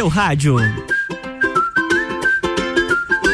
seu rádio.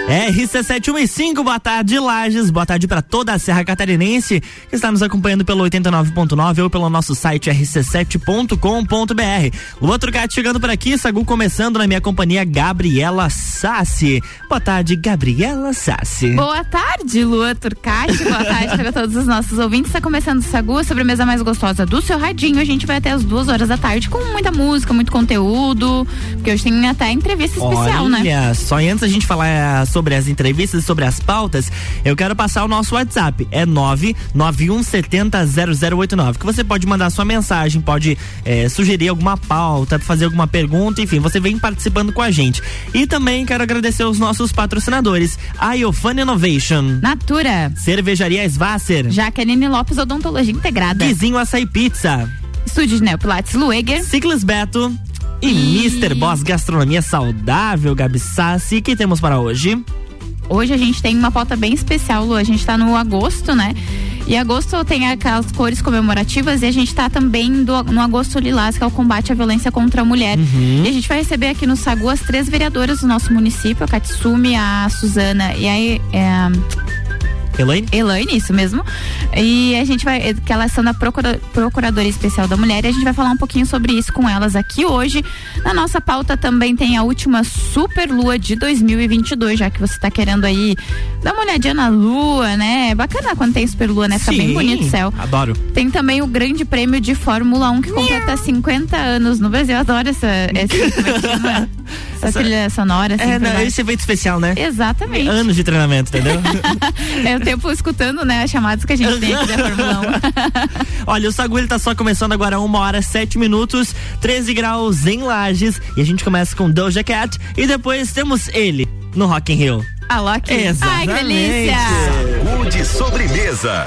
RC715, boa tarde, Lages. Boa tarde para toda a Serra Catarinense que está nos acompanhando pelo 89.9 ou pelo nosso site rc7.com.br. Lua Trucati chegando por aqui, Sagu começando na minha companhia, Gabriela Sassi. Boa tarde, Gabriela Sassi. Boa tarde, Lua Turcati. Boa tarde para todos os nossos ouvintes. Está começando o Sagu, a sobremesa mais gostosa do seu radinho. A gente vai até as duas horas da tarde com muita música, muito conteúdo, porque hoje tem até entrevista especial, Olha, né? Olha, só antes a gente falar sobre as entrevistas, sobre as pautas, eu quero passar o nosso WhatsApp. É 991700089. Que você pode mandar sua mensagem, pode é, sugerir alguma pauta, fazer alguma pergunta, enfim, você vem participando com a gente. E também quero agradecer os nossos patrocinadores: Iofan Innovation, Natura, Cervejaria Svasser, Jaqueline Lopes Odontologia Integrada, Vizinho Açaí Pizza, Estúdio de Neopilates Lueger, Ciclis Beto. E, Mr. Boss Gastronomia Saudável, Gabi Sassi, que temos para hoje? Hoje a gente tem uma pauta bem especial, Lu. A gente tá no agosto, né? E agosto tem aquelas cores comemorativas e a gente tá também do- no agosto lilás, que é o combate à violência contra a mulher. Uhum. E a gente vai receber aqui no Sagu as três vereadoras do nosso município, a Katsumi, a Suzana e a é, Elaine? Elaine, isso mesmo. E a gente vai, que elas são da Procura- Procuradoria Especial da Mulher, e a gente vai falar um pouquinho sobre isso com elas aqui hoje. Na nossa pauta também tem a última Super Lua de 2022, já que você tá querendo aí dar uma olhadinha na lua, né? É bacana quando tem Super Lua, né? Fica bem Sim, bonito o céu. Adoro. Tem também o Grande Prêmio de Fórmula 1 que completa 50 anos no Brasil. Eu adoro essa, essa, essa, Essa- trilha sonora. Assim, É, não, esse evento especial, né? Exatamente. Anos de treinamento, entendeu? É o tempo escutando, né, as chamadas que a gente tem aqui da Fórmula 1. Olha, o Sagu ele tá só começando agora uma hora sete minutos, 13 graus em Lages. E a gente começa com Doja Cat e depois temos ele no Rock in Rio. A Loki. Ai, que Exatamente. delícia! Saúde sobremesa.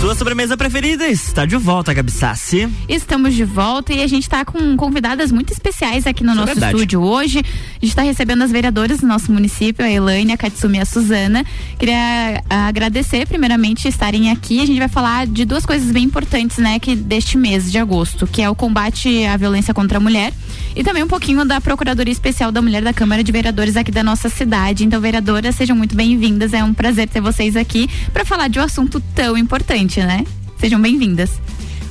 Sua sobremesa preferida está de volta, Gabi Sassi. Estamos de volta e a gente está com convidadas muito especiais aqui no Isso é nosso verdade. estúdio hoje. A gente está recebendo as vereadoras do nosso município, a Elaine, a Katsumi e a Suzana. Queria ah, agradecer primeiramente estarem aqui. A gente vai falar de duas coisas bem importantes, né, que deste mês de agosto, que é o combate à violência contra a mulher e também um pouquinho da Procuradoria Especial da Mulher da Câmara de Vereadores aqui da nossa cidade. Então, vereadoras, sejam muito bem-vindas. É um prazer ter vocês aqui para falar de um assunto tão importante, né? Sejam bem-vindas.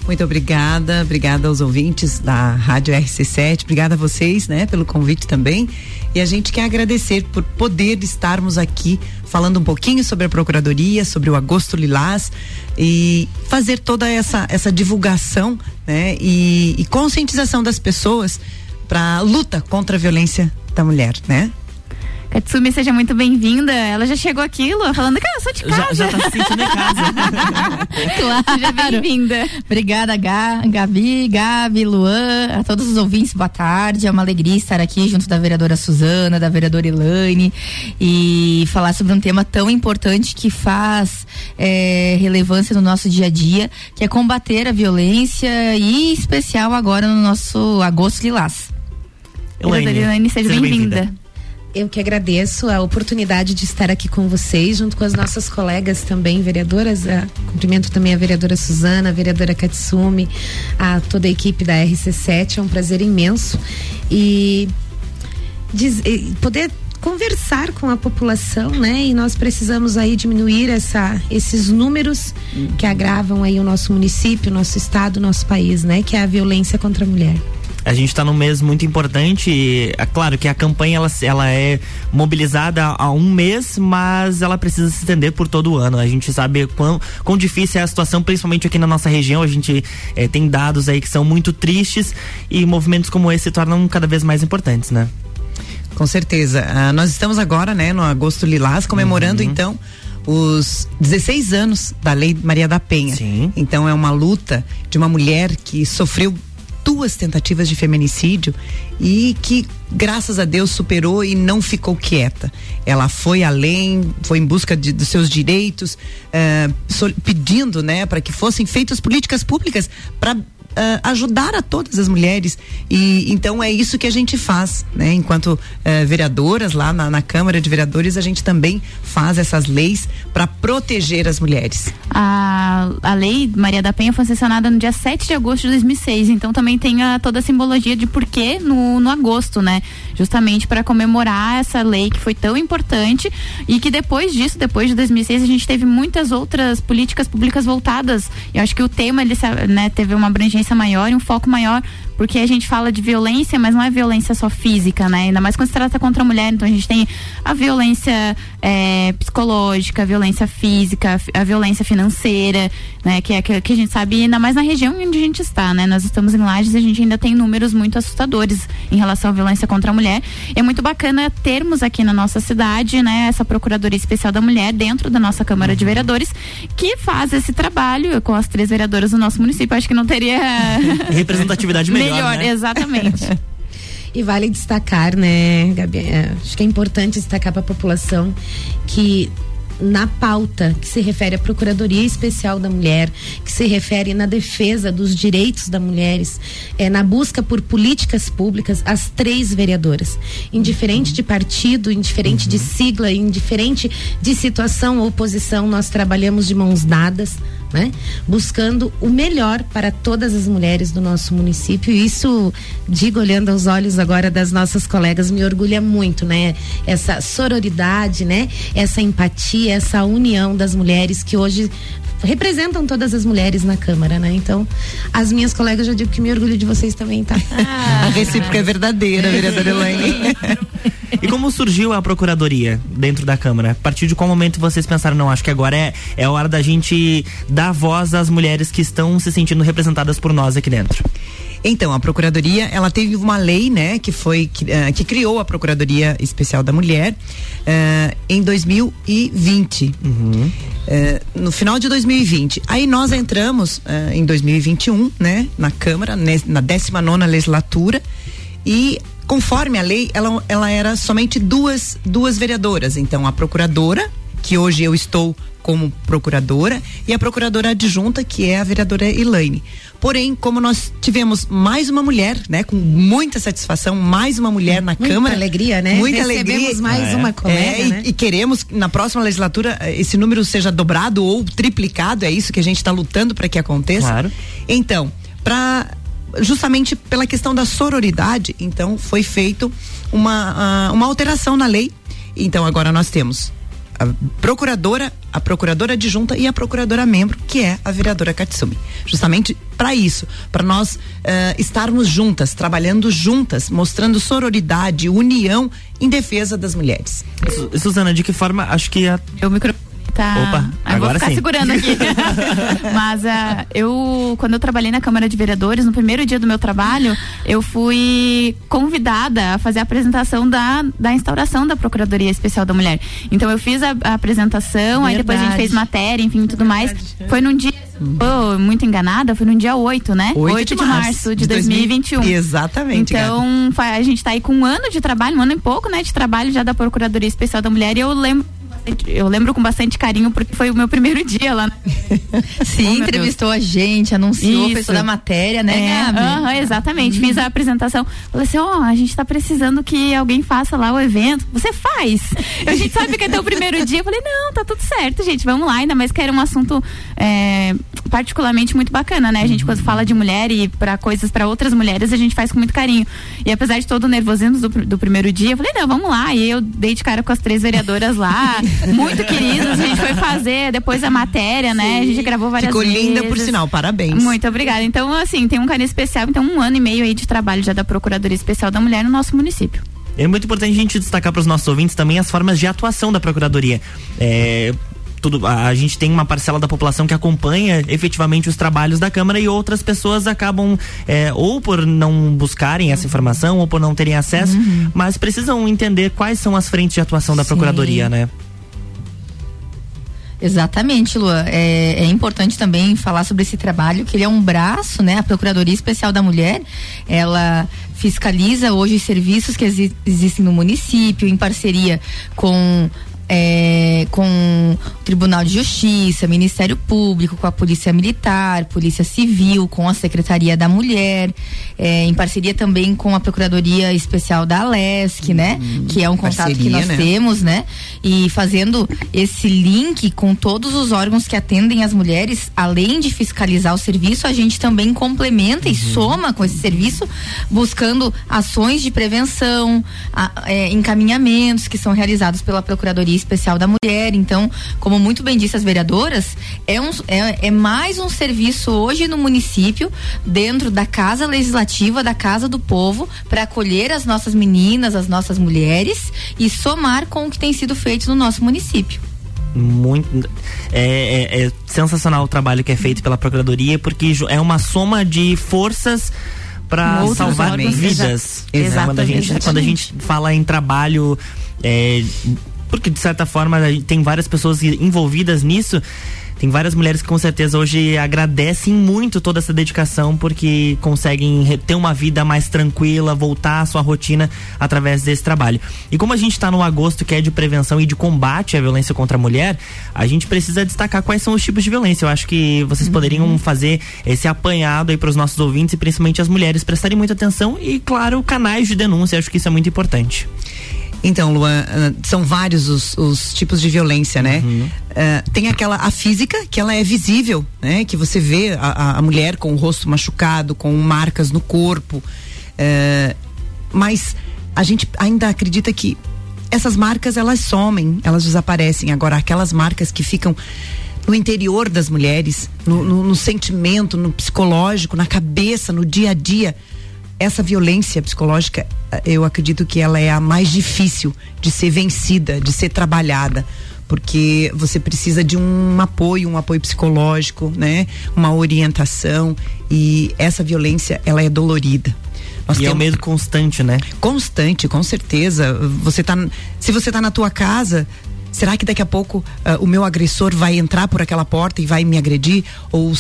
Muito obrigada, obrigada aos ouvintes da Rádio RC7, obrigada a vocês, né, pelo convite também. E a gente quer agradecer por poder estarmos aqui falando um pouquinho sobre a Procuradoria, sobre o Agosto Lilás e fazer toda essa, essa divulgação, né, e, e conscientização das pessoas para luta contra a violência da mulher, né? Katsumi, seja muito bem-vinda. Ela já chegou aqui, Lu, falando que eu sou de Já, casa. já tá se sentindo em casa. claro. Seja bem-vinda. Obrigada, Gá, Gabi, Gabi, Luan, a todos os ouvintes, boa tarde. É uma alegria estar aqui junto da vereadora Suzana, da vereadora Elaine e falar sobre um tema tão importante que faz eh, relevância no nosso dia a dia, que é combater a violência e em especial agora no nosso agosto lilás. Vereadora Elaine, seja bem-vinda. Eu que agradeço a oportunidade de estar aqui com vocês, junto com as nossas colegas também, vereadoras. A, cumprimento também a vereadora Suzana, a vereadora Katsumi, a toda a equipe da RC7. É um prazer imenso. E diz- poder conversar com a população, né? E nós precisamos aí diminuir essa, esses números que agravam aí o nosso município, o nosso estado, o nosso país, né? Que é a violência contra a mulher. A gente está num mês muito importante. e, É claro que a campanha ela, ela é mobilizada há um mês, mas ela precisa se estender por todo o ano. A gente sabe quão, quão difícil é a situação, principalmente aqui na nossa região. A gente eh, tem dados aí que são muito tristes e movimentos como esse se tornam cada vez mais importantes, né? Com certeza. Ah, nós estamos agora, né, no Agosto Lilás, comemorando então os 16 anos da Lei Maria da Penha. Sim. Então é uma luta de uma mulher que sofreu duas tentativas de feminicídio e que graças a Deus superou e não ficou quieta. Ela foi além, foi em busca de- dos seus direitos, eh, pedindo, né, para que fossem feitas políticas públicas para ajudar a todas as mulheres e então é isso que a gente faz, né? Enquanto eh, vereadoras lá na, na Câmara de Vereadores a gente também faz essas leis para proteger as mulheres. A, a lei Maria da Penha foi sancionada no dia 7 de agosto de 2006, então também tem a, toda a simbologia de porquê no, no agosto, né? Justamente para comemorar essa lei que foi tão importante e que depois disso, depois de 2006, a gente teve muitas outras políticas públicas voltadas. Eu acho que o tema ele né, teve uma abrangência maior e um foco maior, porque a gente fala de violência, mas não é violência só física, né? Ainda mais quando se trata contra a mulher. Então a gente tem a violência é, psicológica, a violência física, a violência financeira, né? Que é que, que a gente sabe, ainda mais na região onde a gente está, né? Nós estamos em Lages e a gente ainda tem números muito assustadores em relação à violência contra a mulher. É muito bacana termos aqui na nossa cidade, né? Essa Procuradoria Especial da Mulher dentro da nossa Câmara de Vereadores que faz esse trabalho com as três vereadoras do nosso município. Acho que não teria Representatividade melhor, né? exatamente. E vale destacar, né, Gabi? é, acho que é importante destacar para a população que na pauta que se refere à Procuradoria Especial da Mulher, que se refere na defesa dos direitos das mulheres, é, na busca por políticas públicas, as três vereadoras, indiferente de partido, indiferente de sigla, indiferente de situação ou posição, nós trabalhamos de mãos dadas, né? Buscando o melhor para todas as mulheres do nosso município. E isso, digo olhando aos olhos agora das nossas colegas, me orgulha muito, né? Essa sororidade, né? Essa empatia, essa união das mulheres que hoje representam todas as mulheres na Câmara, né? Então, as minhas colegas já digo que me orgulho de vocês também, tá? A recíproca é verdadeira, vereadora Elaine. E como surgiu a procuradoria dentro da Câmara? A partir de qual momento vocês pensaram, não, acho que agora é, é a hora da gente dar voz às mulheres que estão se sentindo representadas por nós aqui dentro? Então, a Procuradoria, ela teve uma lei, né, que foi, que, eh, que criou a Procuradoria Especial da Mulher eh, em 2020. Eh, no final de 2020. Aí nós entramos eh, em 2021, né, na Câmara, na 19 legislatura, e conforme a lei, ela, ela era somente duas, duas vereadoras. Então, a procuradora, que hoje eu estou como procuradora, e a procuradora adjunta, que é a vereadora Elaine. Porém, como nós tivemos mais uma mulher, né, com muita satisfação, mais uma mulher na Muita Câmara. alegria, né? Muita Recebemos alegria. mais uma colega, É, e, né? e queremos que na próxima legislatura eh, esse número seja dobrado ou triplicado, é isso que a gente está lutando para que aconteça. Claro. Então, para justamente pela questão da sororidade, então foi feito uma, ah, uma alteração na lei. Então agora nós temos a procuradora, a procuradora adjunta e a procuradora membro, que é a vereadora Katsumi. Justamente para isso, para nós eh, estarmos juntas, trabalhando juntas, mostrando sororidade, união em defesa das mulheres. Su- Suzana, de que forma acho que a O micro tá. Opa, eu vou agora ficar sim. segurando aqui. Mas ah, eu, quando eu trabalhei na Câmara de Vereadores, no primeiro dia do meu trabalho, eu fui convidada a fazer a apresentação da, da instauração da Procuradoria Especial da Mulher. Então eu fiz a, a apresentação, aí depois a gente Verdade. fez matéria, enfim, tudo mais. Foi num dia. Tô muito enganada, foi no dia 8, né? 8, de, março de 2021. Exatamente. Gabi. Então, fa- a gente tá aí com um ano de trabalho, um ano e pouco, né, de trabalho já da Procuradoria Especial da Mulher, e eu lembro bastante, eu lembro com bastante carinho porque foi o meu primeiro dia lá. Sim, Oh, entrevistou a gente, anunciou, fez Isso. toda a matéria, né, É, Gabi? aham, exatamente. Fiz a apresentação. Falei assim: ó, a gente tá precisando que alguém faça lá o evento. Você faz. A gente sabe que é teu primeiro dia. Eu falei: não, tá tudo certo, gente. Vamos lá. Ainda mais que era um assunto é, particularmente muito bacana, né? A gente, quando fala de mulher e para coisas para outras mulheres, a gente faz com muito carinho. E apesar de todo o nervosismo do, do primeiro dia, eu falei: não, vamos lá. E eu dei de cara com as três vereadoras lá, muito queridas. A gente foi fazer depois a matéria, né? A gente gravou várias Ficou vezes. linda, por sinal, parabéns. Muito obrigada. Então, assim, tem um carinho especial. Então, um ano e meio aí de trabalho já da Procuradoria Especial da Mulher no nosso município. É muito importante a gente destacar para os nossos ouvintes também as formas de atuação da Procuradoria. É, tudo, a, a gente tem uma parcela da população que acompanha efetivamente os trabalhos da Câmara e outras pessoas acabam é, ou por não buscarem essa informação ou por não terem acesso, mas precisam entender quais são as frentes de atuação da Sim. Procuradoria, né? Exatamente, Lua. É, é importante também falar sobre esse trabalho, que ele é um braço, né? A Procuradoria Especial da Mulher, ela fiscaliza hoje os serviços que exi- existem no município, em parceria com. É, com o Tribunal de Justiça, Ministério Público, com a Polícia Militar, Polícia Civil, com a Secretaria da Mulher, é, em parceria também com a Procuradoria Especial da Alesc, né? Que é um contato que parceria, nós né? temos né? E fazendo esse link com todos os órgãos que atendem as mulheres, além de fiscalizar o serviço, a gente também complementa e soma com esse serviço, buscando ações de prevenção, a- é, encaminhamentos que são realizados pela Procuradoria Especial da Mulher. Então, como muito bem disse as vereadoras, é, um, é, é mais um serviço hoje no município, dentro da Casa Legislativa, da Casa do Povo, para acolher as nossas meninas, as nossas mulheres e somar com o que tem sido feito no nosso município. muito é, é- é sensacional o trabalho que é feito pela procuradoria porque é uma soma de forças para salvar órgãos, vidas exa- quando a gente exatamente. quando a gente fala em trabalho é, porque de certa forma tem várias pessoas envolvidas nisso tem várias mulheres que com certeza hoje agradecem muito toda essa dedicação porque conseguem ter uma vida mais tranquila, voltar à sua rotina através desse trabalho. E como a gente está no agosto que é de prevenção e de combate à violência contra a mulher, a gente precisa destacar quais são os tipos de violência. Eu acho que vocês poderiam fazer esse apanhado aí para os nossos ouvintes e principalmente as mulheres prestarem muita atenção e, claro, canais de denúncia. Eu acho que isso é muito importante. Então, Luan, ah, são vários os, os tipos de violência, né? Ah, tem aquela, a física, que ela é visível, né? Que você vê a, a- mulher com o rosto machucado, com marcas no corpo. Ah, mas a gente ainda acredita que essas marcas, elas somem, elas desaparecem. Agora, aquelas marcas que ficam no interior das mulheres, no, no- no sentimento, no psicológico, na cabeça, no dia a dia, essa violência psicológica, eh, eu acredito que ela é a mais difícil de ser vencida, de ser trabalhada, porque você precisa de um apoio, um apoio psicológico, né? Uma orientação e essa violência, ela é dolorida. Nós e é o temos- medo constante, né? constante, com certeza. Você tá, se você tá na tua casa, será que daqui a pouco ah, o meu agressor vai entrar por aquela porta e vai me agredir? Ou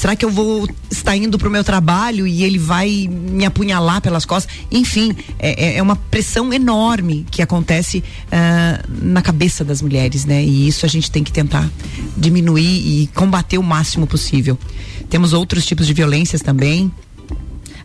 será que eu vou estar indo pro meu trabalho e ele vai me apunhalar pelas costas? Enfim, é, é- é uma pressão enorme que acontece ah, na cabeça das mulheres, né? E isso a gente tem que tentar diminuir e combater o máximo possível. Temos outros tipos de violências também.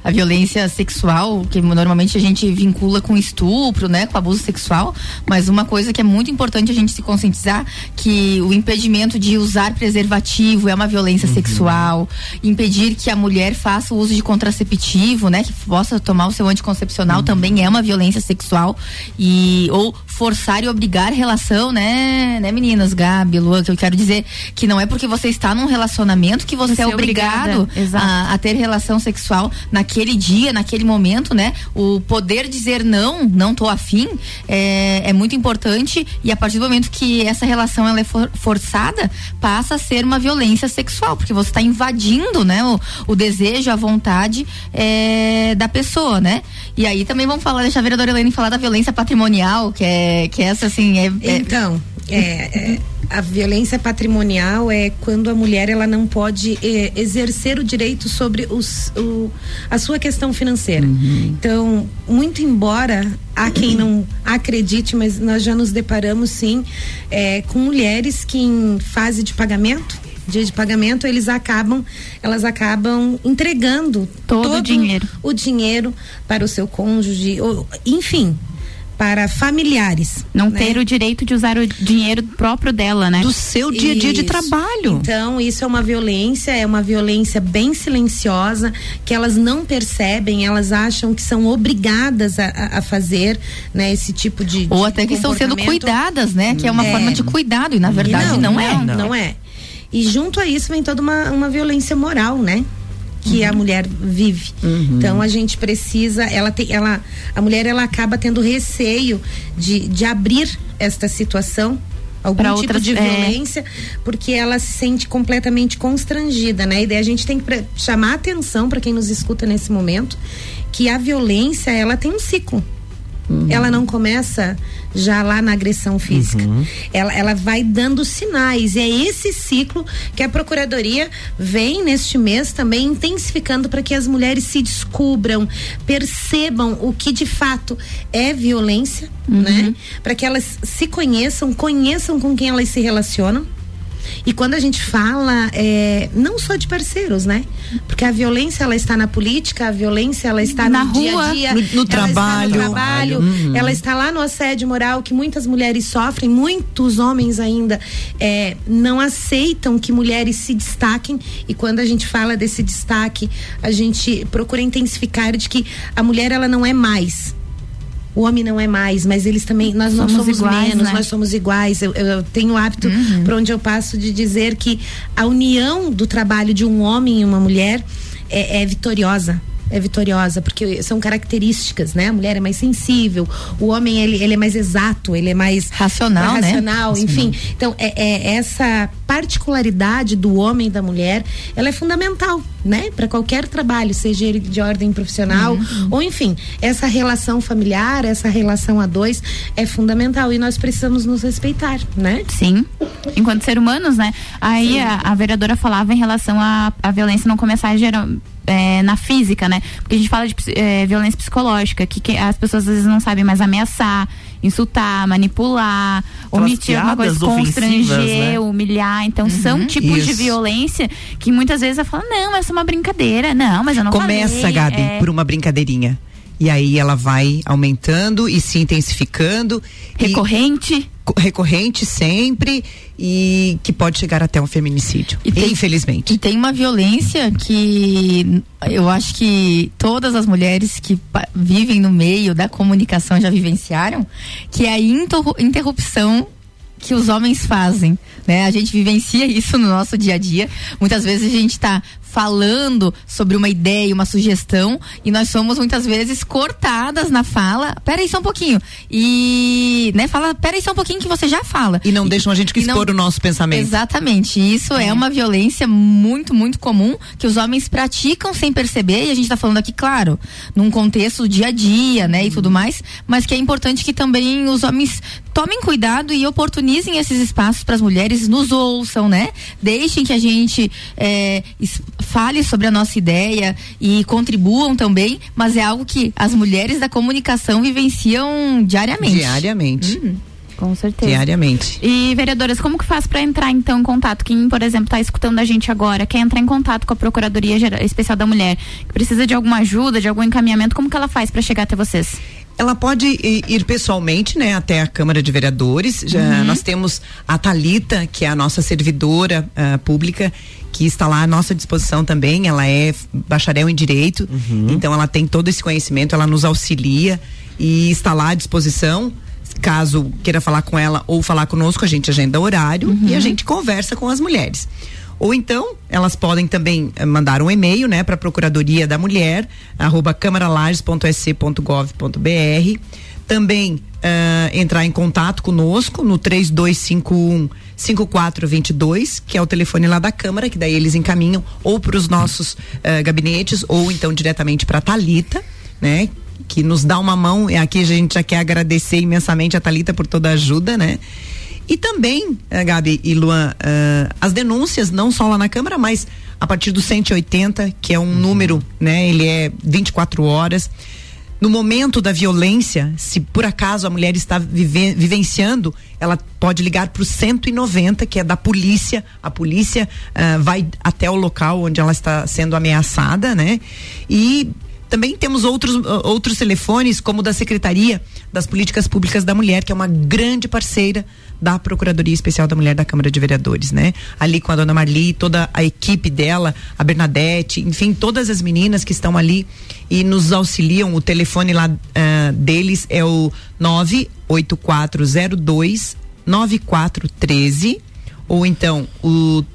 A violência sexual, que normalmente a gente vincula com estupro, né, com abuso sexual, mas uma coisa que é muito importante a gente se conscientizar que o impedimento de usar preservativo é uma violência sexual, impedir que a mulher faça o uso de contraceptivo, né, que possa tomar o seu anticoncepcional também é uma violência sexual e ou forçar e obrigar relação, né, né, meninas, Gabi, Lua, que eu quero dizer que não é porque você está num relacionamento que você, Você é é obrigado a, a ter relação sexual naquele dia, naquele momento, né? O poder dizer não, não tô afim, é, é muito importante e a partir do momento que essa relação ela é for- forçada, passa a ser uma violência sexual, porque você está invadindo, né? O, o desejo, a vontade é, da pessoa, né? E aí também vamos falar, deixa a vereadora Helene falar da violência patrimonial, que é, que essa assim, é, é- Então, é, é, a violência patrimonial é quando a mulher ela não pode eh, exercer o direito sobre os, o, a sua questão financeira. Então, muito embora há quem não acredite, mas nós já nos deparamos sim eh, com mulheres que em fase de pagamento dia de pagamento eles acabam elas acabam entregando Todo o dinheiro. o dinheiro para o seu cônjuge ou, enfim para familiares Não né? ter o direito de usar o dinheiro próprio dela, né? Do seu dia a dia de trabalho. Então, isso é uma violência, é uma violência bem silenciosa, que elas não percebem, elas acham que são obrigadas a, a- fazer, né, esse tipo de. Ou de até que estão sendo cuidadas, né? Que é uma É. forma de cuidado e na E verdade não, é. Não, não é. E junto a isso vem toda uma, uma violência moral, né? Que a mulher vive. Então a gente precisa, ela tem, ela, a mulher ela acaba tendo receio de, de abrir esta situação. Algum Pra tipo outras- de é. violência, porque ela se sente completamente constrangida, né? E daí a gente tem que chamar atenção para quem nos escuta nesse momento que a violência ela tem um ciclo. Ela não começa já lá na agressão física. Ela, ela vai dando sinais. E é esse ciclo que a Procuradoria vem neste mês também intensificando para que as mulheres se descubram, percebam o que de fato é violência, né? Para que elas se conheçam, conheçam com quem elas se relacionam. E quando a gente fala, é, não só de parceiros, né? Porque a violência ela está na política, a violência ela está Na no dia rua, a dia, no- no ela trabalho. está no trabalho, ela está lá no assédio moral que muitas mulheres sofrem, muitos homens ainda é, não aceitam que mulheres se destaquem e quando a gente fala desse destaque, a gente procura intensificar de que a mulher ela não é mais. O homem não é mais, mas eles também, nós não Somos iguais, menos, né? nós somos iguais. Eu, eu tenho o hábito, por onde eu passo, de dizer que a união do trabalho de um homem e uma mulher é, é vitoriosa. É vitoriosa, porque são características, né? A mulher é mais sensível, o homem ele, ele é mais exato, ele é mais Racional, né? racional, enfim. Então, é, é essa particularidade do homem e da mulher, ela é fundamental, né? Para qualquer trabalho, seja ele de ordem profissional Uhum. ou enfim, essa relação familiar, essa relação a dois é fundamental e nós precisamos nos respeitar, né? Sim, enquanto ser humanos, né? Aí a, a vereadora falava em relação à violência não começar geral, é, na física, né? Porque a gente fala de é, violência psicológica, que, que as pessoas às vezes não sabem mais ameaçar, insultar, manipular, Aquelas omitir uma coisa, constranger, né? humilhar. Então são tipos de Isso. violência que muitas vezes ela fala, não, essa é uma brincadeira. Não, mas eu não Começa, falei. Gabi, É, por uma brincadeirinha. E aí ela vai aumentando e se intensificando. recorrente. Co- recorrente sempre e que pode chegar até um feminicídio. E tem- infelizmente. E tem uma violência que eu acho que todas as mulheres que vivem no meio da comunicação já vivenciaram, que é a interru- interrupção que os homens fazem, né? A gente vivencia isso no nosso dia a dia. Muitas vezes a gente está falando sobre uma ideia, uma sugestão, e nós somos muitas vezes cortadas na fala. Pera aí só um pouquinho. E, né, fala, pera aí só um pouquinho que você já fala. E não deixam a gente que e não- expor o nosso pensamento. Exatamente. Isso é. uma violência muito, muito comum que os homens praticam sem perceber. E a gente está falando aqui, claro, num contexto dia a dia, né, e tudo mais. Mas que é importante que também os homens tomem cuidado e oportunizem esses espaços para as mulheres, nos ouçam, né? Deixem que a gente é, fale sobre a nossa ideia e contribuam também. Mas é algo que as mulheres da comunicação vivenciam diariamente. Diariamente. Com certeza. Diariamente. E, vereadoras, como que faz para entrar, então, em contato? Quem, por exemplo, está escutando a gente agora, quer entrar em contato com a Procuradoria Geral- Especial da Mulher, que precisa de alguma ajuda, de algum encaminhamento, como que ela faz para chegar até vocês? Ela pode ir pessoalmente, né, até a Câmara de Vereadores. Já Uhum. nós temos a Talita, que é a nossa servidora ah, pública, que está lá à nossa disposição também. Ela é bacharel em direito, então ela tem todo esse conhecimento, ela nos auxilia e está lá à disposição. Caso queira falar com ela ou falar conosco, a gente agenda horário e a gente conversa com as mulheres. Ou então, elas podem também eh, mandar um e-mail, né, para Procuradoria da Mulher, arroba camaralages.sc.gov.br. Também ah, entrar em contato conosco no 3251 5422, que é o telefone lá da Câmara, que daí eles encaminham ou para os nossos ah, gabinetes ou então diretamente para Talita, né? Que nos dá uma mão. Aqui a gente já quer agradecer imensamente a Talita por toda a ajuda, né? E também, eh, Gabi e Luan, eh, as denúncias, não só lá na Câmara, mas a partir do 180, que é um número, né? Ele é 24 horas. No momento da violência, se por acaso a mulher está vive- vivenciando, ela pode ligar para o 190, que é da polícia. A polícia ah, vai até o local onde ela está sendo ameaçada, né? E também temos outros, outros telefones, como o da Secretaria das Políticas Públicas da Mulher, que é uma grande parceira da Procuradoria Especial da Mulher da Câmara de Vereadores, né? Ali com a dona Marli, toda a equipe dela, a Bernadette, enfim, todas as meninas que estão ali e nos auxiliam. O telefone lá ah, deles é o 98402 9413 ou então o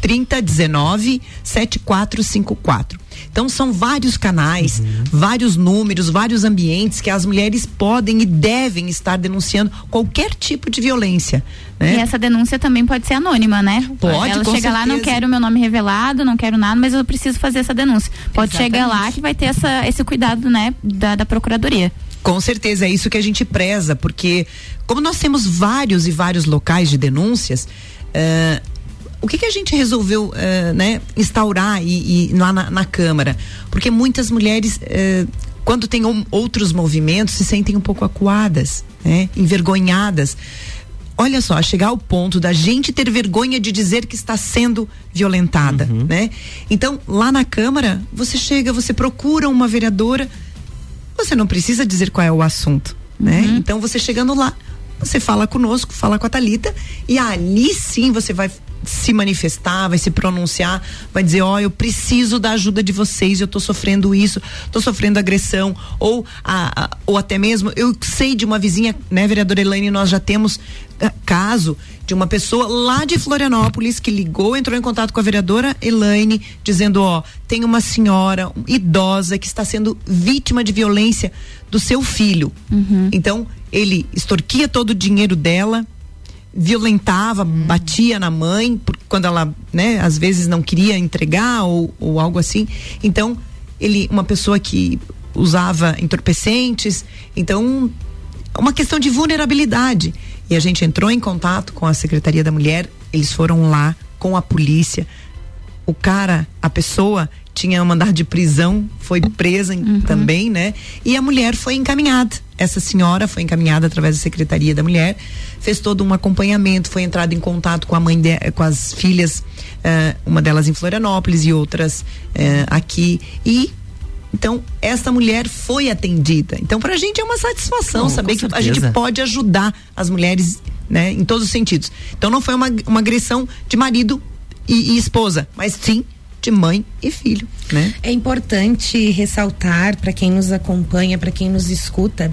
3019 7454. Então são vários canais, vários números, vários ambientes que as mulheres podem e devem estar denunciando qualquer tipo de violência. Né? E essa denúncia também pode ser anônima, né? Pode, Ela chega lá, não certeza. quero meu nome revelado, não quero nada, mas eu preciso fazer essa denúncia. Pode chegar lá que vai ter essa, esse cuidado, né, da, da procuradoria. Com certeza, é isso que a gente preza, porque como nós temos vários e vários locais de denúncias, eh, o que, que a gente resolveu eh, né, instaurar e, e lá na, na Câmara? Porque muitas mulheres, eh, quando tem um- outros movimentos, se sentem um pouco acuadas, né, envergonhadas. Olha só, chegar ao ponto da gente ter vergonha de dizer que está sendo violentada, né? Então, lá na Câmara, você chega, você procura uma vereadora, você não precisa dizer qual é o assunto, né? Então você chegando lá, você fala conosco, fala com a Talita e ali sim você vai se manifestar, vai se pronunciar, vai dizer, ó, eu preciso da ajuda de vocês, eu tô sofrendo isso, tô sofrendo agressão, ou a, a- ou até mesmo, eu sei de uma vizinha, né, vereadora Elaine, nós já temos caso de uma pessoa lá de Florianópolis que ligou, entrou em contato com a vereadora Elaine, dizendo, ó, tem uma senhora idosa que está sendo vítima de violência do seu filho. Então, ele extorquia todo o dinheiro dela, violentava, batia na mãe, quando ela, né, às vezes não queria entregar ou, ou algo assim. Então, ele, uma pessoa que usava entorpecentes, então, uma questão de vulnerabilidade. E a gente entrou em contato com a Secretaria da Mulher, eles foram lá com a polícia. O cara, a pessoa tinha um mandado de prisão, foi presa em- também, né? E a mulher foi encaminhada. Essa senhora foi encaminhada através da Secretaria da Mulher, fez todo um acompanhamento, foi entrado em contato com a mãe de, com as filhas, eh, uma delas em Florianópolis e outras eh, aqui. E então, essa mulher foi atendida. Então, pra gente é uma satisfação Não, saber que a gente pode ajudar as mulheres, né, em todos os sentidos. Então, não foi uma, uma agressão de marido e, e esposa, mas sim de mãe e filho, né? É importante ressaltar para quem nos acompanha, para quem nos escuta,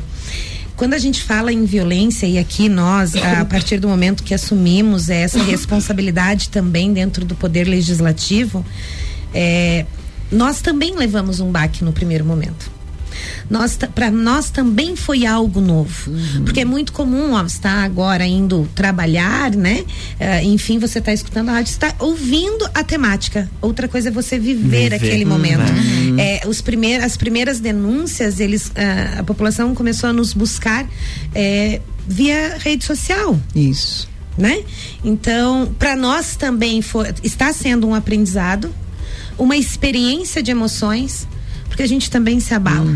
quando a gente fala em violência e aqui nós, a partir do momento que assumimos essa responsabilidade também dentro do poder legislativo, é, nós também levamos um baque no primeiro momento. Nós, para nós também foi algo novo, porque é muito comum, ó, você está agora indo trabalhar, né? Eh, enfim, você está escutando a rádio, está ouvindo a temática. Outra coisa é você viver, Viver. aquele Uhum. momento. É, os primeir, as primeiras denúncias, eles, ah, a população começou a nos buscar eh, via rede social Isso. né? Então, para nós também foi, está sendo um aprendizado, uma experiência de emoções, porque a gente também se abala.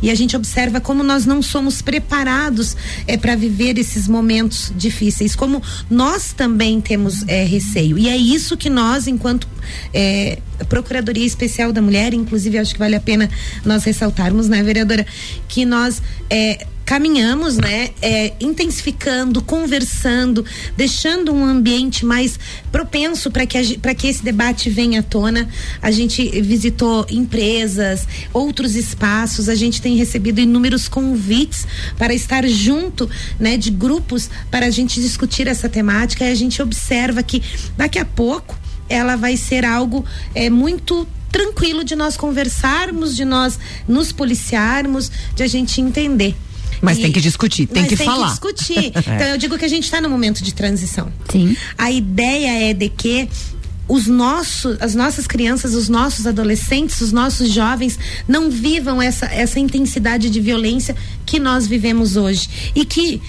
E a gente observa como nós não somos preparados é, para viver esses momentos difíceis, como nós também temos é, receio. E é isso que nós, enquanto é, Procuradoria Especial da Mulher, inclusive acho que vale a pena nós ressaltarmos, né, vereadora, que nós é, caminhamos, né, é, intensificando, conversando, deixando um ambiente mais propenso para que, que esse debate venha à tona. A gente visitou empresas, outros espaços, a gente tem recebido inúmeros convites para estar junto, né, de grupos para a gente discutir essa temática e a gente observa que daqui a pouco ela vai ser algo é, muito tranquilo de nós conversarmos, de nós nos policiarmos, de a gente entender. Mas E- tem que discutir, tem mas que tem falar. que discutir. Então eu digo que a gente está no momento de transição. Sim. A ideia é de que os nossos, as nossas crianças, os nossos adolescentes, os nossos jovens não vivam essa, essa intensidade de violência que nós vivemos hoje. E que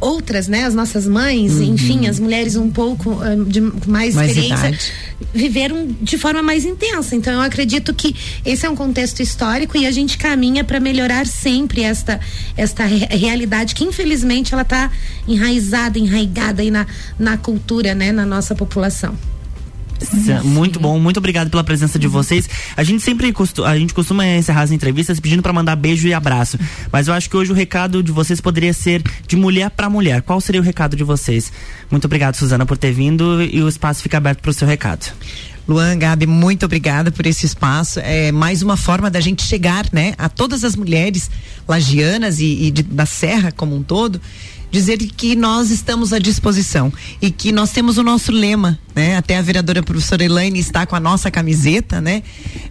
outras, né, as nossas mães, enfim, as mulheres um pouco ah, de mais, Mais experiência, idade. viveram de forma mais intensa. Então eu acredito que esse é um contexto histórico e a gente caminha para melhorar sempre esta esta re- realidade que infelizmente ela está enraizada, enraigada aí na, na cultura, né, na nossa população. Muito bom, muito obrigado pela presença de vocês. A gente sempre costu- a gente costuma encerrar as entrevistas pedindo pra mandar beijo e abraço, mas eu acho que hoje o recado de vocês poderia ser de mulher pra mulher. Qual seria o recado de vocês? Muito obrigado, Suzana, por ter vindo e o espaço fica aberto pro seu recado. Luan, Gabi, muito obrigada por esse espaço. É mais uma forma da gente chegar, né, a todas as mulheres lagianas e, e de- da Serra como um todo, dizer que nós estamos à disposição e que nós temos o nosso lema, né? Até a vereadora professora Elaine está com a nossa camiseta, né?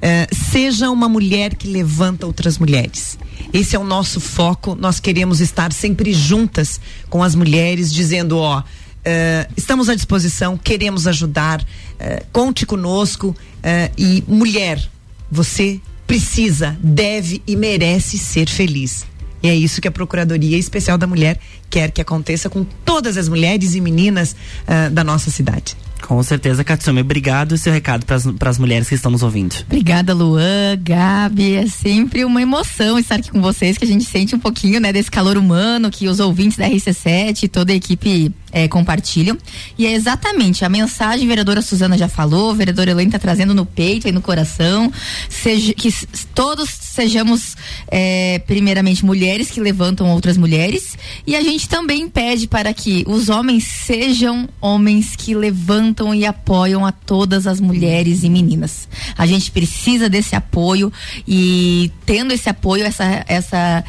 É, seja uma mulher que levanta outras mulheres. Esse é o nosso foco. Nós queremos estar sempre juntas com as mulheres, dizendo, ó, eh, estamos à disposição, queremos ajudar, eh, conte conosco. eh, e mulher, você precisa, deve e merece ser feliz. E é isso que a Procuradoria Especial da Mulher quer que aconteça com todas as mulheres e meninas eh, da nossa cidade. Com certeza, Katsumi, obrigado e seu recado para as mulheres que estão nos ouvindo. Obrigada, Luan, Gabi. É sempre uma emoção estar aqui com vocês, que a gente sente um pouquinho, né, desse calor humano que os ouvintes da RC7 e toda a equipe eh, compartilham. E é exatamente a mensagem, a vereadora Suzana já falou, a vereadora Elaine está trazendo no peito e no coração. Seja, que todos sejamos, eh, primeiramente, mulheres que levantam outras mulheres. E a gente também pede para que os homens sejam homens que levantam e apoiam a todas as mulheres e meninas. A gente precisa desse apoio e tendo esse apoio, essa, essa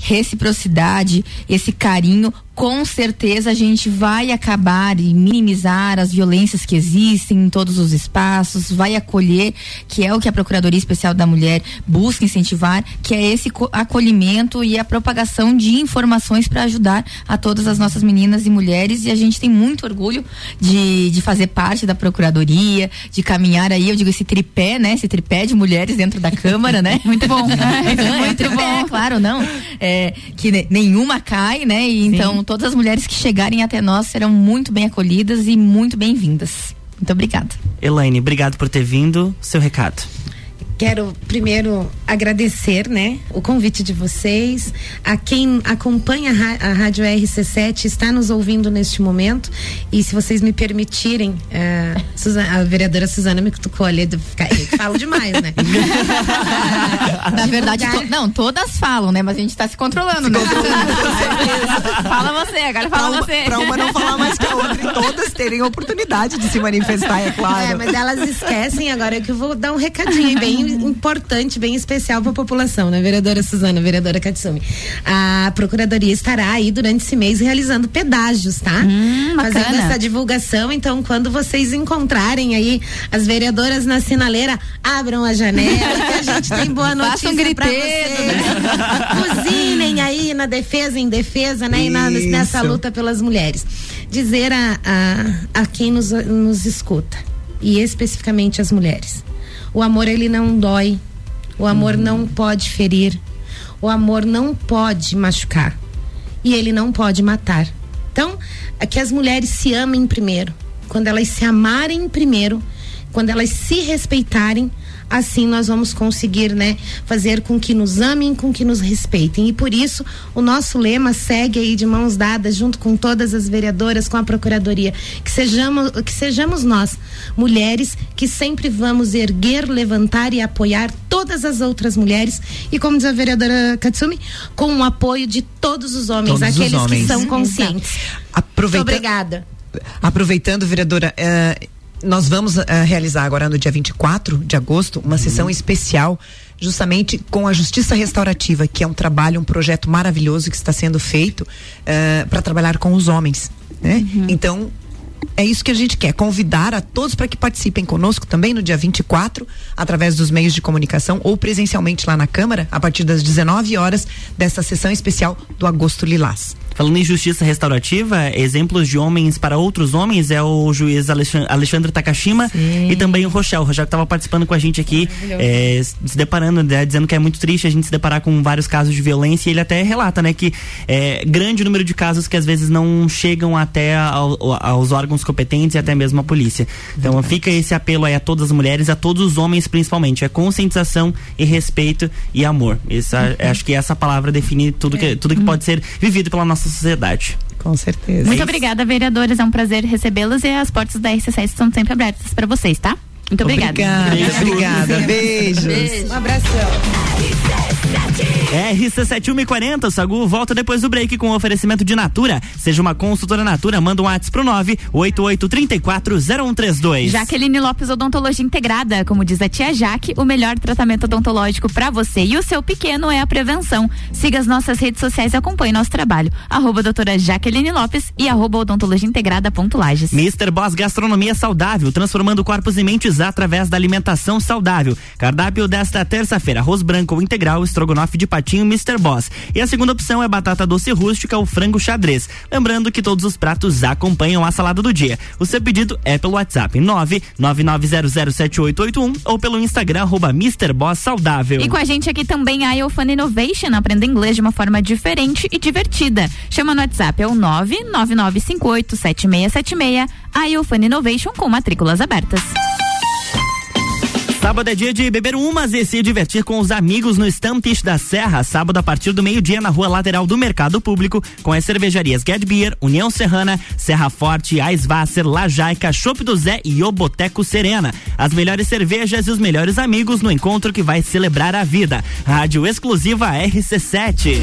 reciprocidade, esse carinho, com certeza a gente vai acabar e minimizar as violências que existem em todos os espaços, vai acolher, que é o que a Procuradoria Especial da Mulher busca incentivar, que é esse co- acolhimento e a propagação de informações para ajudar a todas as nossas meninas e mulheres. E a gente tem muito orgulho de, de fazer parte da Procuradoria, de caminhar aí, eu digo, esse tripé, né? Esse tripé de mulheres dentro da Câmara, né? Muito bom. muito bom. claro, não. É, que ne- nenhuma cai, né? E então todas as mulheres que chegarem até nós serão muito bem acolhidas e muito bem-vindas. Muito obrigada. Elaine, obrigado por ter vindo. Seu recado. Quero primeiro agradecer, né, o convite de vocês, a quem acompanha a, a Rádio RC7 está nos ouvindo neste momento e se vocês me permitirem, eh, Suza- a vereadora Suzana me cutucou ali, eu falo demais, né? Na verdade, to- não, todas falam, né? Mas a gente tá se controlando, né? Fala você, agora Pra fala uma, você. pra uma não falar mais que a outra e todas terem oportunidade de se manifestar, é claro. É, mas elas esquecem agora que eu vou dar um recadinho bem importante, bem especial para a população, né, vereadora Suzana, vereadora Katsumi. A procuradoria estará aí durante esse mês realizando pedágios, tá? Hum. Fazendo essa divulgação, então quando vocês encontrarem aí as vereadoras na sinaleira, abram a janela que a gente tem boa Faça um notícia para vocês. Buzinem aí na defesa, em defesa, né? E na- nessa luta pelas mulheres. Dizer a, a, a quem nos, nos escuta, e especificamente as mulheres, o amor ele não dói, o amor não pode ferir, o amor não pode machucar. E ele não pode matar. Então, é que as mulheres se amem primeiro. Quando elas se amarem primeiro, quando elas se respeitarem, assim nós vamos conseguir, né, fazer com que nos amem, com que nos respeitem. E por isso, o nosso lema segue aí de mãos dadas junto com todas as vereadoras, com a procuradoria, que sejamos que sejamos nós, mulheres que sempre vamos erguer, levantar e apoiar todas as outras mulheres e como diz a vereadora Katsumi, com o apoio de todos os homens, Todos os aqueles homens. que são conscientes. Aproveita, obrigada. Aproveitando, vereadora, eh, nós vamos eh, realizar agora no dia 24 de agosto uma sessão especial justamente com a Justiça Restaurativa, que é um trabalho, um projeto maravilhoso que está sendo feito para trabalhar com os homens, né? Então, é isso que a gente quer, convidar a todos para que participem conosco também no dia 24, através dos meios de comunicação ou presencialmente lá na Câmara, a partir das 19 horas, dessa sessão especial do Agosto Lilás. Falando em justiça restaurativa, exemplos de homens para outros homens é o juiz Alexan- Alexandre Takashima e também o Rochel. O Rochel que estava participando com a gente aqui, é, se deparando, né, dizendo que é muito triste a gente se deparar com vários casos de violência. E ele até relata, né, que é grande número de casos que às vezes não chegam até ao- aos órgãos competentes e até mesmo a polícia. Então fica esse apelo aí a todas as mulheres, a todos os homens principalmente, é conscientização e respeito e amor. Essa, Acho que essa palavra define tudo que, tudo que pode ser vivido pela nossa sociedade. Com certeza. Muito obrigada, vereadores. É um prazer recebê-los e as portas da RC7 estão sempre abertas para vocês, tá? Muito obrigada. Obrigada, obrigada. Beijos. Um abração. RC7140, Sagu volta depois do break com oferecimento de Natura. Seja uma consultora Natura, manda um WhatsApp pro 988340132. Jaqueline Lopes Odontologia Integrada, como diz a tia Jaque, o melhor tratamento odontológico para você e o seu pequeno é a prevenção. Siga as nossas redes sociais e acompanhe nosso trabalho. Arroba doutora Jaqueline Lopes e arroba odontologia integrada ponto Lages. Mr. Boss Gastronomia Saudável, transformando corpos e mentes através da alimentação saudável. Cardápio desta terça-feira: arroz branco ou integral, estrogonofe de patinho Mr. Boss. E a segunda opção é batata doce rústica ou frango xadrez. Lembrando que todos os pratos acompanham a salada do dia. O seu pedido é pelo WhatsApp 999007881 ou pelo Instagram arroba Mr. Boss Saudável. E com a gente aqui também a Iofan Innovation, aprenda inglês de uma forma diferente e divertida. Chama no WhatsApp, é o 999587676. A Iofan Innovation com matrículas abertas. Sábado é dia de beber umas e se divertir com os amigos no Stamptish da Serra. Sábado a partir do meio-dia na rua lateral do Mercado Público, com as cervejarias Get Beer, União Serrana, Serra Forte, Aisvasser, Lajaica, Chopp do Zé e o Boteco Serena. As melhores cervejas e os melhores amigos no encontro que vai celebrar a vida. Rádio exclusiva RC7.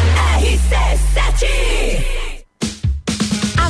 A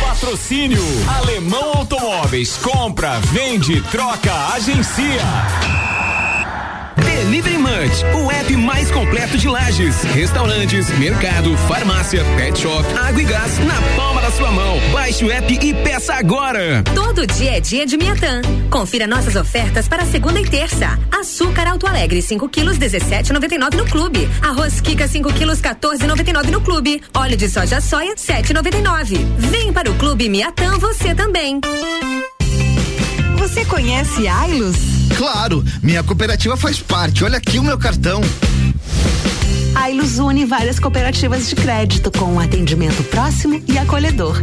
Patrocínio Alemão Automóveis. Compra, vende, troca, agencia. Delivery Munch, o app mais completo de lajes, restaurantes, mercado, farmácia, pet shop, água e gás na palma da sua mão. Baixe o app e peça agora. Todo dia é dia de Miatã. Confira nossas ofertas para segunda e terça. Açúcar Alto Alegre 5 quilos 17,99 no clube. Arroz Kika 5 quilos 14,99 no clube. Óleo de soja soia 7,99. Vem para o clube Miatã você também. Você conhece Ailos? Claro, minha cooperativa faz parte. Olha aqui o meu cartão. A Ilus une várias cooperativas de crédito com um atendimento próximo e acolhedor.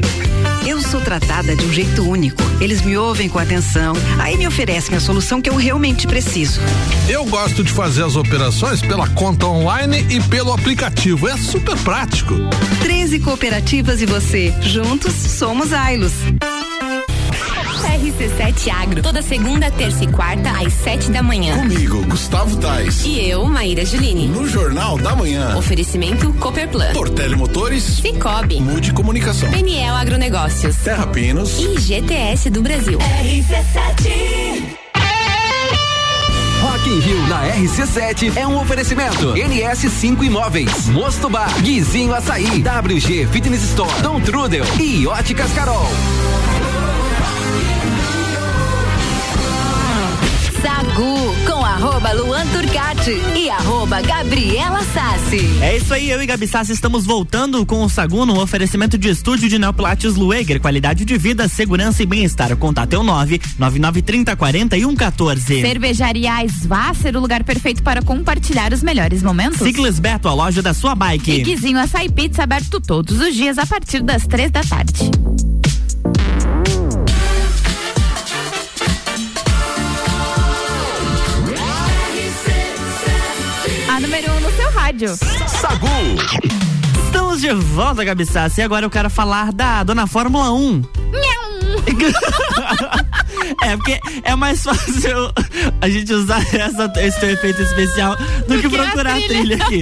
Eu sou tratada de um jeito único. Eles me ouvem com atenção, aí me oferecem a solução que eu realmente preciso. Eu gosto de fazer as operações pela conta online e pelo aplicativo. É super prático. 13 cooperativas e você. Juntos somos Ailos. RC7 Agro, toda segunda, terça e quarta, às sete da manhã. Comigo, Gustavo Tais. E eu, Maíra Juline. No Jornal da Manhã. Oferecimento Cooperplan. Portele Motores. Cicobi. Mude Comunicação. PNL Agronegócios. Terra Pinos. E GTS do Brasil. RC7. Rock in Rio na RC7 é um oferecimento. NS5 Imóveis, Mosto Bar, Guizinho Açaí, WG Fitness Store, Dom Trudel e Óticas Carol. Arroba Luan Turcati e arroba Gabriela Sassi. É isso aí, eu e Gabi Sassi estamos voltando com o Sagu no oferecimento de estúdio de Neopilates Lueger, qualidade de vida, segurança e bem-estar. O contato é o 9 9930 4114. Cervejaria Svasser, o lugar perfeito para compartilhar os melhores momentos. Ciclis Beto, a loja da sua bike. E Guizinho Açaí Pizza aberto todos os dias a partir das três da tarde. Rádio. Sagu. Estamos de volta, Gabi Sassi. E agora eu quero falar da dona Fórmula 1. É, porque é mais fácil a gente usar essa, esse efeito especial do que que a procurar a trilha. trilha aqui.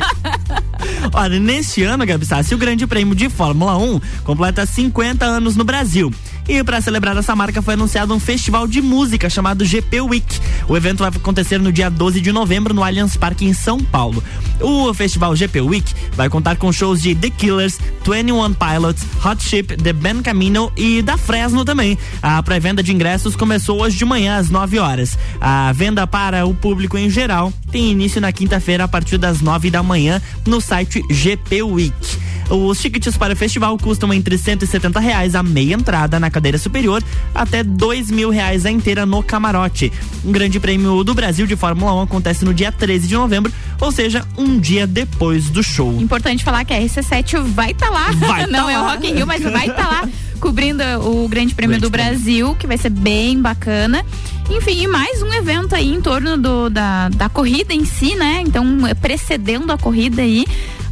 Olha, neste ano, Gabi Sassi, o Grande Prêmio de Fórmula 1 completa 50 anos no Brasil. E para celebrar essa marca foi anunciado um festival de música chamado GP Week. O evento vai acontecer no dia 12 de novembro no Allianz Parque em São Paulo. O festival GP Week vai contar com shows de The Killers, 21 Pilots, Hot Chip, The Ben Camino e da Fresno também. A pré-venda de ingressos começou hoje de manhã às 9 horas. A venda para o público em geral tem início na quinta-feira a partir das 9 da manhã no site GP Week. Os tickets para o festival custam entre 170 reais a meia entrada na cadeira superior até dois mil reais a inteira no camarote. Um grande prêmio do Brasil de Fórmula 1 acontece no dia 13 de novembro, ou seja, um dia depois do show. Importante falar que a RC7 vai estar lá. Vai tá Não é o. Rock in Rio, mas vai estar lá cobrindo o Grande Prêmio do Brasil, que vai ser bem bacana. Enfim, e mais um evento aí em torno do, da, da corrida em si, né? Então, é precedendo a corrida aí.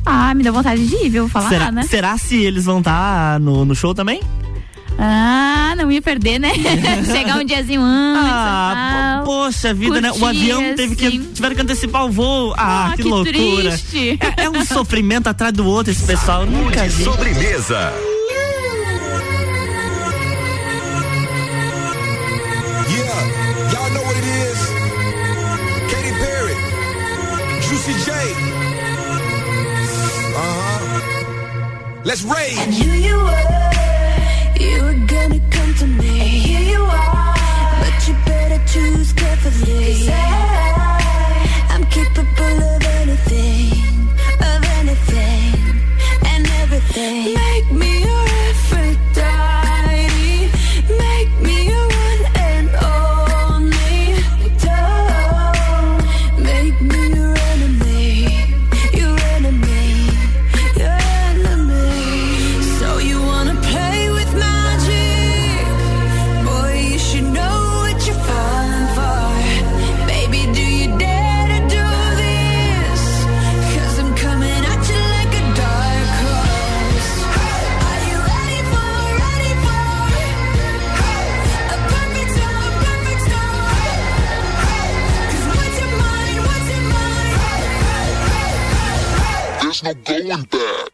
Ah, me deu vontade de ir, viu? Vou falar, será, né? será se eles vão estar no, no show também? Ah, não ia perder, né? Chegar um diazinho antes. Ah, poxa vida, né? O Curtir, avião teve que, assim. tiveram que antecipar o voo. Ah, Ah, que, que loucura. triste. É, é um sofrimento atrás do outro esse pessoal. Nunca vi. Sobremesa. Let's rage. I knew you were, you were gonna come to me. And here you are, but you better choose carefully. 'Cause I, I'm capable of anything, of anything, and everything. There's no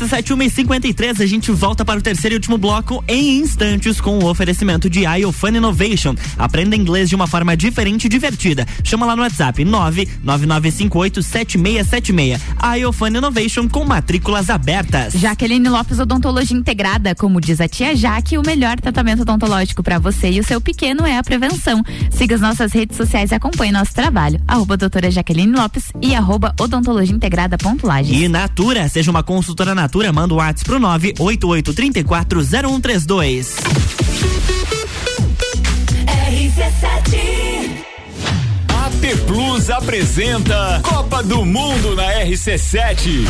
RC7153, a gente volta para o terceiro e último bloco em instantes com o oferecimento de iOfun Innovation. Aprenda inglês de uma forma diferente e divertida. Chama lá no WhatsApp 999587676. iOfun Innovation com matrículas abertas. Jaqueline Lopes Odontologia Integrada, como diz a tia Jaque, o melhor tratamento odontológico para você e o seu pequeno é a prevenção. Siga as nossas redes sociais e acompanhe nosso trabalho. Arroba doutora Jaqueline Lopes e arroba odontologia integrada ponto Lages. E Natura, seja uma consultora Natura, manda o WhatsApp pro 988340132. RC7 AT Plus apresenta Copa do Mundo na RC7.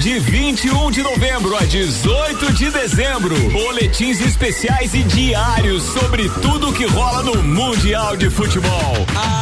De 21 de novembro a 18 de dezembro, boletins especiais e diários sobre tudo que rola no Mundial de Futebol. A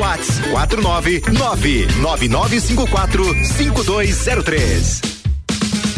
WhatsApp 49999545203.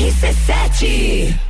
RC7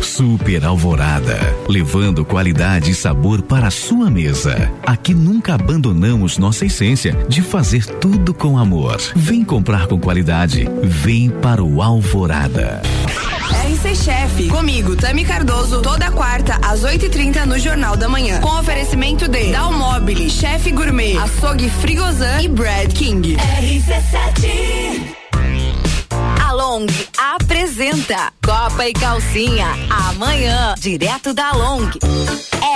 Super Alvorada, levando qualidade e sabor para a sua mesa. Aqui nunca abandonamos nossa essência de fazer tudo com amor. Vem comprar com qualidade, vem para o Alvorada. RC Chef, comigo, Tami Cardoso, toda quarta às 8h30 no Jornal da Manhã. Com oferecimento de Dalmobile, Chef Gourmet, Açougue Frigozan e Brad King. RC7 A Long apresenta Copa e Calcinha amanhã, direto da Long.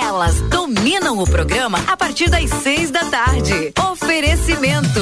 Elas dominam o programa a partir das seis da tarde. Oferecimento.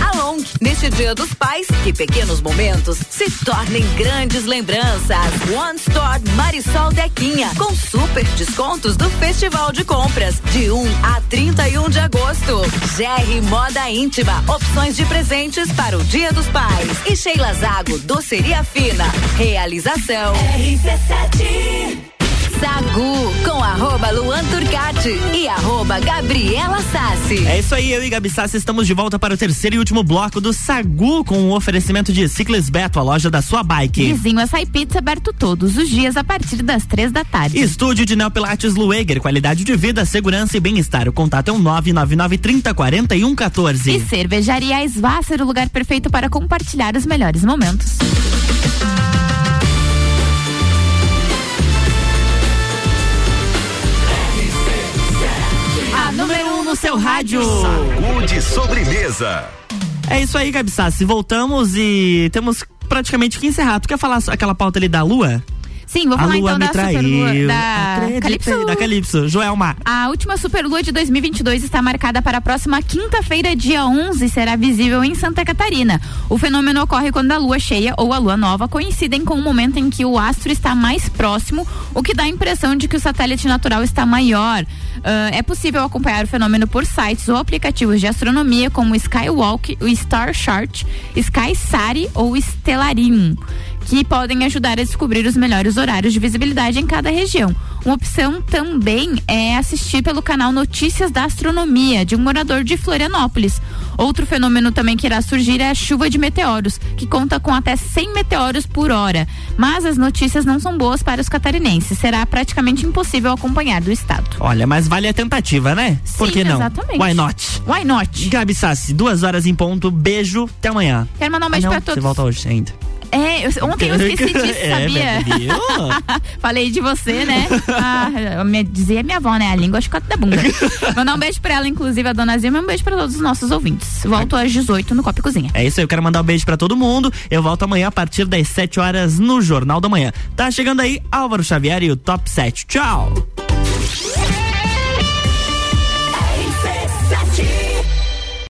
A Long, neste Dia dos Pais, que pequenos momentos se tornem grandes lembranças. One Store Marisol Dequinha, com super descontos do Festival de Compras, de 1 a 31 de agosto. GR Moda Íntima, opções de presentes para o Dia dos Pais. E Sheila Zago, doceria fina. Realização. RC7 Sagu com arroba Luan Turcati e arroba Gabriela Sassi. É isso aí, eu e Gabi Sassi estamos de volta para o terceiro e último bloco do Sagu com o oferecimento de Ciclis Beto, a loja da sua bike. Vizinho Açaí Pizza aberto todos os dias a partir das três da tarde. Estúdio de Neopilates Lueger, qualidade de vida, segurança e bem-estar. O contato é um 999 30 41 14. E Cervejaria Svasser, o lugar perfeito para compartilhar os melhores momentos. No seu rádio. Saúde sobremesa. É isso aí, Gabi Sassi. Voltamos e temos praticamente que encerrar. Tu quer falar aquela pauta ali da lua? Sim, vou A falar lua então da traiu. superlua da Acreditei, Calypso. Da Calypso. Joelma. A última superlua de 2022 está marcada para a próxima quinta-feira, dia 11, e será visível em Santa Catarina. O fenômeno ocorre quando a lua cheia ou a lua nova coincidem com o momento em que o astro está mais próximo, o que dá a impressão de que o satélite natural está maior. Ah, é possível acompanhar o fenômeno por sites ou aplicativos de astronomia como o Skywalk, o Star Chart, Skysari ou Stellarium que podem ajudar a descobrir os melhores horários de visibilidade em cada região. Uma opção também é assistir pelo canal Notícias da Astronomia, de um morador de Florianópolis. Outro fenômeno também que irá surgir é a chuva de meteoros, que conta com até 100 meteoros por hora. Mas as notícias não são boas para os catarinenses. Será praticamente impossível acompanhar do estado. Olha, mas vale a tentativa, né? Por Sim, que não? exatamente. Why not? Why not? Gabi Sassi, duas horas em ponto. Beijo. Até amanhã. Quero mandar um Ah, beijo não, pra todos. Você volta hoje ainda. É, eu- ontem eu esqueci disso, É, sabia? Falei de você, né? Ah, eu me, dizia minha avó, né? A língua chicote da bunda. Mandar um beijo pra ela, inclusive, a dona Zilma, e um beijo pra todos os nossos ouvintes. Volto às 18 no Copa e Cozinha. É isso aí, eu quero mandar um beijo pra todo mundo. Eu volto amanhã a partir das 7 horas no Jornal da Manhã. Tá chegando aí Álvaro Xavier e o Top 7. Tchau!